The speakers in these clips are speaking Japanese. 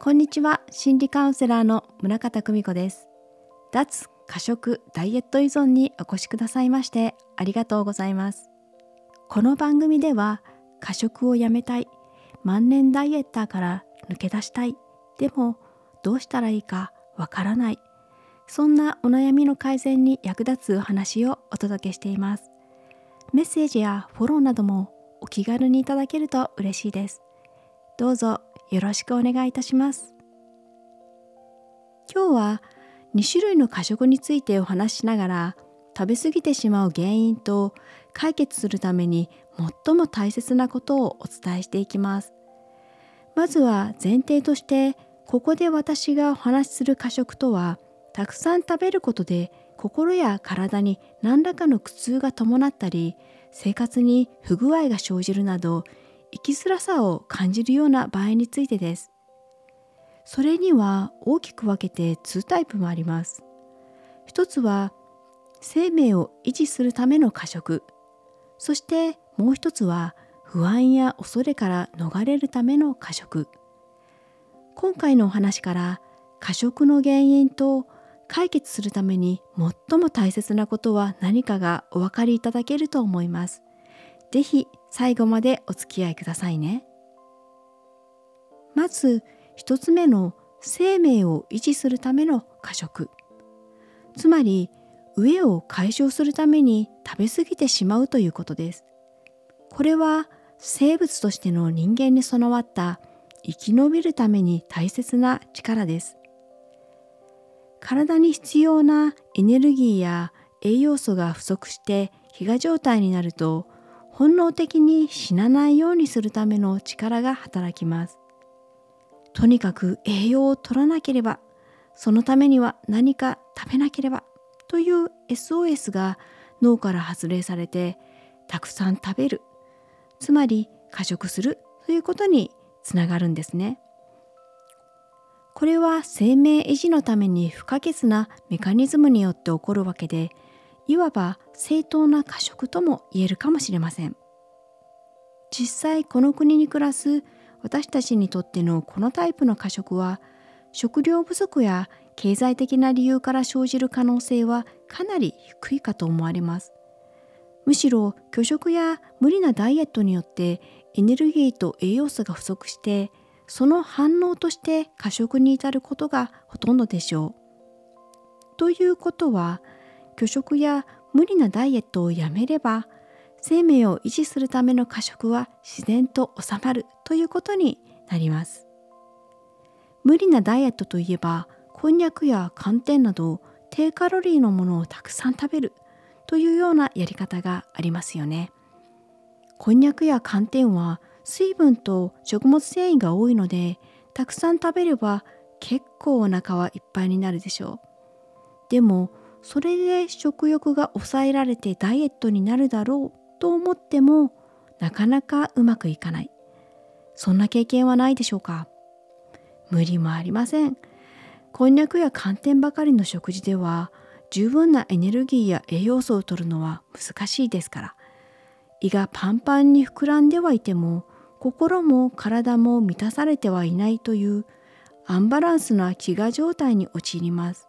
こんにちは。心理カウンセラーの村方久美子です。脱過食ダイエット依存にお越しくださいましてありがとうございます。この番組では過食をやめたい万年ダイエッターから抜け出したいでもどうしたらいいかわからないそんなお悩みの改善に役立つお話をお届けしています。メッセージやフォローなどもお気軽にいただけると嬉しいです。どうぞよろしくお願いいたします。今日は2種類の過食についてお話ししながら食べ過ぎてしまう原因と解決するために最も大切なことをお伝えしていきます。まずは前提としてここで私がお話しする過食とはたくさん食べることで心や体に何らかの苦痛が伴ったり生活に不具合が生じるなど生きづらさを感じるような場合についてです。それには大きく分けて2タイプもあります。一つは生命を維持するための過食。そしてもう一つは不安や恐れから逃れるための過食。今回のお話から過食の原因と解決するために最も大切なことは何かがお分かりいただけると思います。ぜひ最後までお付き合いくださいね。まず一つ目の生命を維持するための過食。つまり飢えを解消するために食べ過ぎてしまうということです。これは生物としての人間に備わった生き延びるために大切な力です。体に必要なエネルギーや栄養素が不足して飢餓状態になると本能的に死なないようにするための力が働きます。とにかく栄養を取らなければそのためには何か食べなければという SOS が脳から発令されてたくさん食べるつまり過食するということにつながるんですね。これは生命維持のために不可欠なメカニズムによって起こるわけでいわば正当な過食とも言えるかもしれません実際この国に暮らす私たちにとってのこのタイプの過食は食料不足や経済的な理由から生じる可能性はかなり低いかと思われますむしろ拒食や無理なダイエットによってエネルギーと栄養素が不足してその反応として過食に至ることがほとんどでしょう。ということは拒食や無理なダイエットをやめれば生命を維持するための過食は自然と収まるということになります。無理なダイエットといえばこんにゃくや寒天など低カロリーのものをたくさん食べるというようなやり方がありますよね。こんにゃくや寒天は水分と食物繊維が多いのでたくさん食べれば結構お腹はいっぱいになるでしょうでもそれで食欲が抑えられてダイエットになるだろうと思ってもなかなかうまくいかない。そんな経験はないでしょうか？無理もありません。こんにゃくや寒天ばかりの食事では十分なエネルギーや栄養素を摂るのは難しいですから。胃がパンパンに膨らんではいても心も体も満たされてはいないというアンバランスな飢餓状態に陥ります。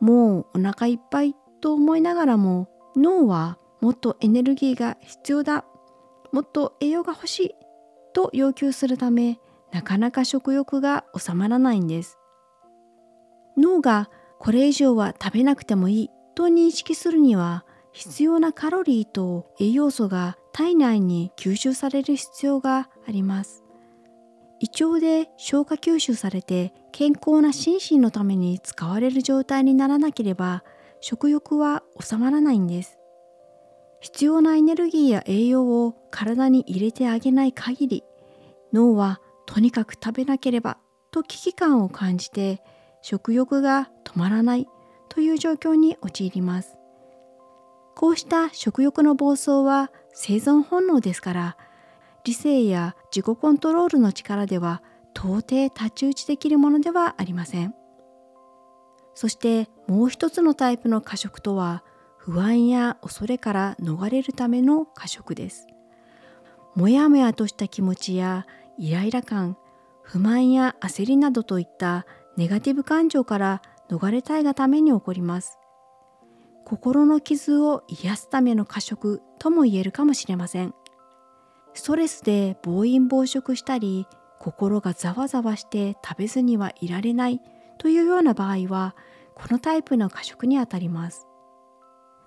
もうお腹いっぱいと思いながらも脳はもっとエネルギーが必要だもっと栄養が欲しいと要求するためなかなか食欲が収まらないんです。脳がこれ以上は食べなくてもいいと認識するには必要なカロリーと栄養素が体内に吸収される必要があります。胃腸で消化吸収されて健康な心身のために使われる状態にならなければ食欲は収まらないんです。必要なエネルギーや栄養を体に入れてあげない限り脳はとにかく食べなければと危機感を感じて食欲が止まらないという状況に陥ります。こうした食欲の暴走は生存本能ですから理性や自己コントロールの力では到底太刀打ちできるものではありませんそしてもう一つのタイプの過食とは不安や恐れから逃れるための過食ですもやもやとした気持ちやイライラ感不満や焦りなどといったネガティブ感情から逃れたいがために起こります。心の傷を癒すための過食とも言えるかもしれません。ストレスで暴飲暴食したり、心がざわざわして食べずにはいられないというような場合は、このタイプの過食にあたります。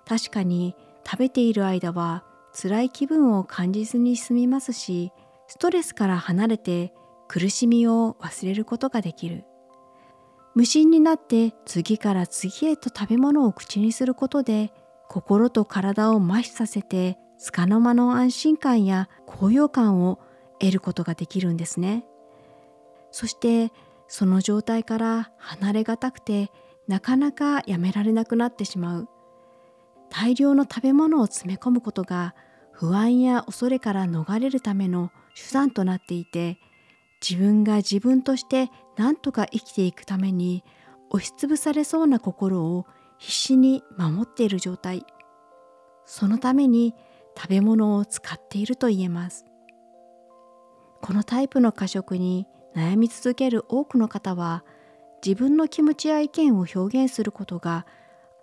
確かに食べている間は辛い気分を感じずに済みますし、ストレスから離れて苦しみを忘れることができる。無心になって次から次へと食べ物を口にすることで心と体を麻痺させて束の間の安心感や高揚感を得ることができるんですね。そしてその状態から離れがたくてなかなかやめられなくなってしまう。大量の食べ物を詰め込むことが不安や恐れから逃れるための手段となっていて自分が自分として何とか生きていくために押しつぶされそうな心を必死に守っている状態。そのために食べ物を使っていると言えます。このタイプの過食に悩み続ける多くの方は自分の気持ちや意見を表現することが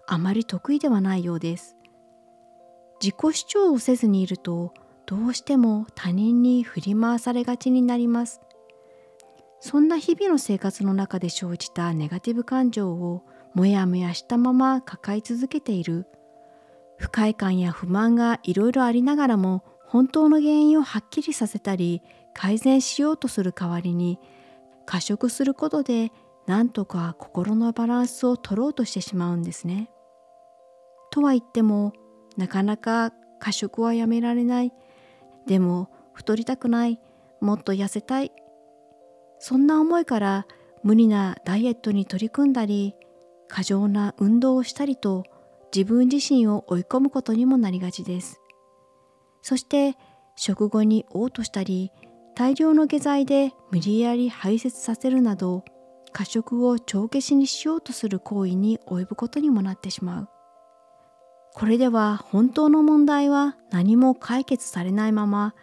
あまり得意ではないようです。自己主張をせずにいるとどうしても他人に振り回されがちになります。そんな日々の生活の中で生じたネガティブ感情をもやもやしたまま抱え続けている。不快感や不満がいろいろありながらも本当の原因をはっきりさせたり改善しようとする代わりに過食することでなんとか心のバランスを取ろうとしてしまうんですね。とは言ってもなかなか過食はやめられない。でも太りたくない。もっと痩せたい。そんな思いから無理なダイエットに取り組んだり過剰な運動をしたりと自分自身を追い込むことにもなりがちですそして食後に嘔吐したり大量の下剤で無理やり排泄させるなど過食を帳消しにしようとする行為に及ぶことにもなってしまうこれでは本当の問題は何も解決されないまま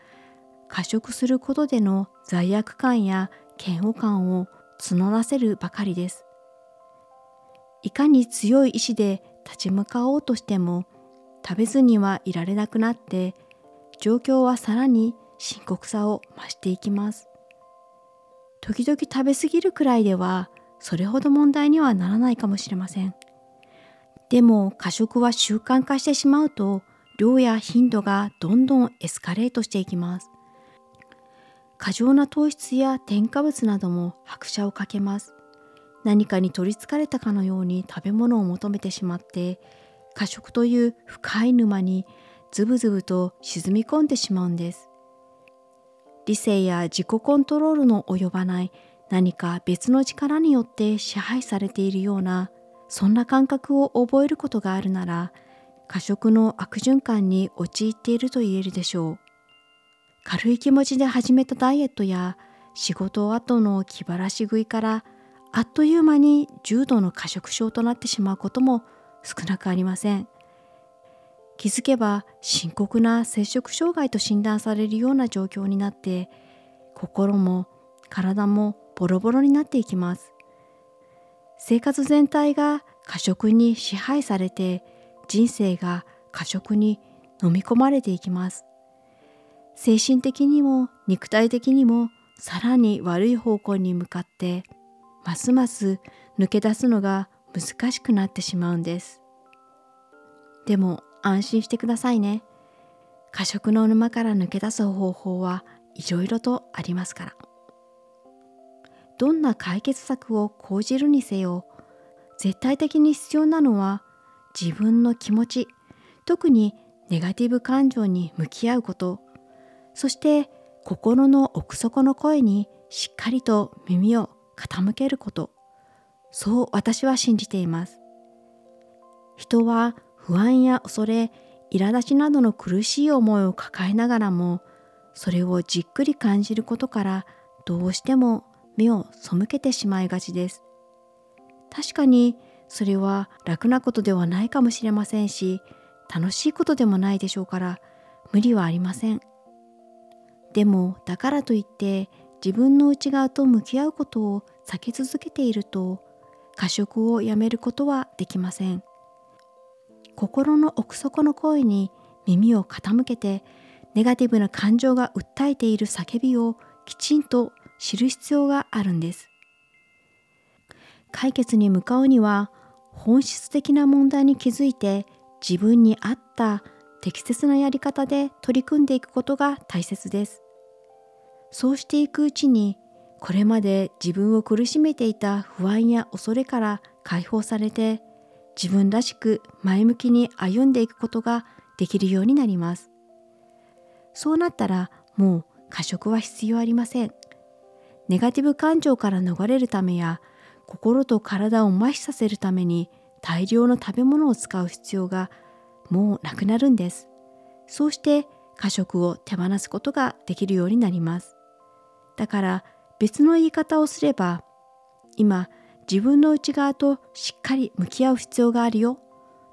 過食することでの罪悪感や嫌悪感を募らせるばかりです。いかに強い意志で立ち向かおうとしても食べずにはいられなくなって状況はさらに深刻さを増していきます。時々食べ過ぎるくらいではそれほど問題にはならないかもしれません。でも過食は習慣化してしまうと量や頻度がどんどんエスカレートしていきます。過剰な糖質や添加物なども拍車をかけます。何かに取りつかれたかのように食べ物を求めてしまって過食という深い沼にズブズブと沈み込んでしまうんです。理性や自己コントロールの及ばない何か別の力によって支配されているようなそんな感覚を覚えることがあるなら過食の悪循環に陥っていると言えるでしょう。軽い気持ちで始めたダイエットや仕事後の気晴らし食いからあっという間に重度の過食症となってしまうことも少なくありません。気づけば深刻な摂食障害と診断されるような状況になって心も体もボロボロになっていきます。生活全体が過食に支配されて人生が過食に飲み込まれていきます。精神的にも肉体的にもさらに悪い方向に向かってますます抜け出すのが難しくなってしまうんです。でも安心してくださいね。過食の沼から抜け出す方法はいろいろとありますから。どんな解決策を講じるにせよ絶対的に必要なのは自分の気持ち特にネガティブ感情に向き合うこと。そして心の奥底の声にしっかりと耳を傾けること。そう私は信じています。人は不安や恐れ苛立ちなどの苦しい思いを抱えながらもそれをじっくり感じることからどうしても目を背けてしまいがちです。確かにそれは楽なことではないかもしれませんし楽しいことでもないでしょうから無理はありません。でもだからといって自分の内側と向き合うことを避け続けていると過食をやめることはできません。心の奥底の声に耳を傾けてネガティブな感情が訴えている叫びをきちんと知る必要があるんです。解決に向かうには本質的な問題に気づいて自分に合った適切なやり方で取り組んでいくことが大切です。そうしていくうちにこれまで自分を苦しめていた不安や恐れから解放されて自分らしく前向きに歩んでいくことができるようになります。そうなったらもう過食は必要ありません。ネガティブ感情から逃れるためや心と体を麻痺させるために大量の食べ物を使う必要がもうなくなるんです。そうして過食を手放すことができるようになります。だから別の言い方をすれば今自分の内側としっかり向き合う必要があるよ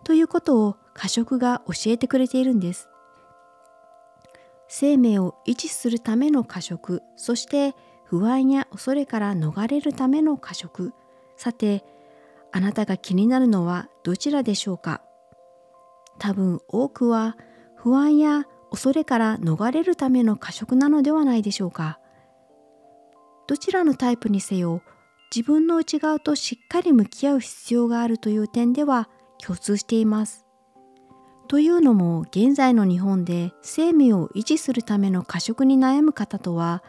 ということを過食が教えてくれているんです。生命を維持するための過食そして不安や恐れから逃れるための過食。さてあなたが気になるのはどちらでしょうか？多分多くは不安や恐れから逃れるための過食なのではないでしょうか？どちらのタイプにせよ自分の内側としっかり向き合う必要があるという点では共通しています。というのも現在の日本で生命を維持するための過食に悩む方とは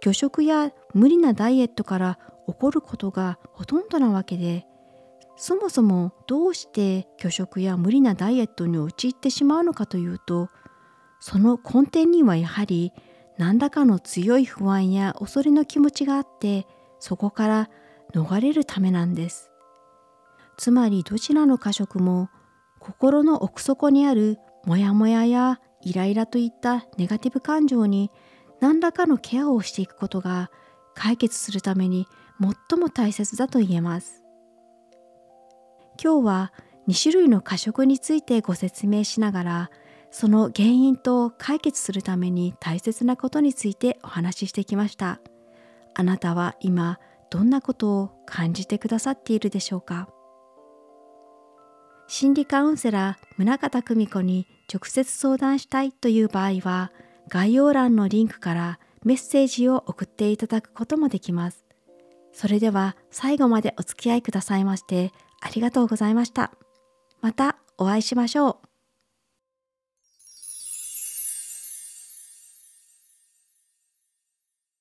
拒食や無理なダイエットから起こることがほとんどなわけでそもそもどうして拒食や無理なダイエットに陥ってしまうのかというとその根底にはやはり何らかの強い不安や恐れの気持ちがあってそこから逃れるためなんです。つまりどちらの過食も心の奥底にあるモヤモヤやイライラといったネガティブ感情に何らかのケアをしていくことが解決するために最も大切だと言えます。今日は2種類の過食についてご説明しながらその原因と解決するために大切なことについてお話ししてきました。あなたは今どんなことを感じてくださっているでしょうか？心理カウンセラー宗像久美子に直接相談したいという場合は概要欄のリンクからメッセージを送っていただくこともできます。それでは最後までお付き合いくださいましてありがとうございました。またお会いしましょう。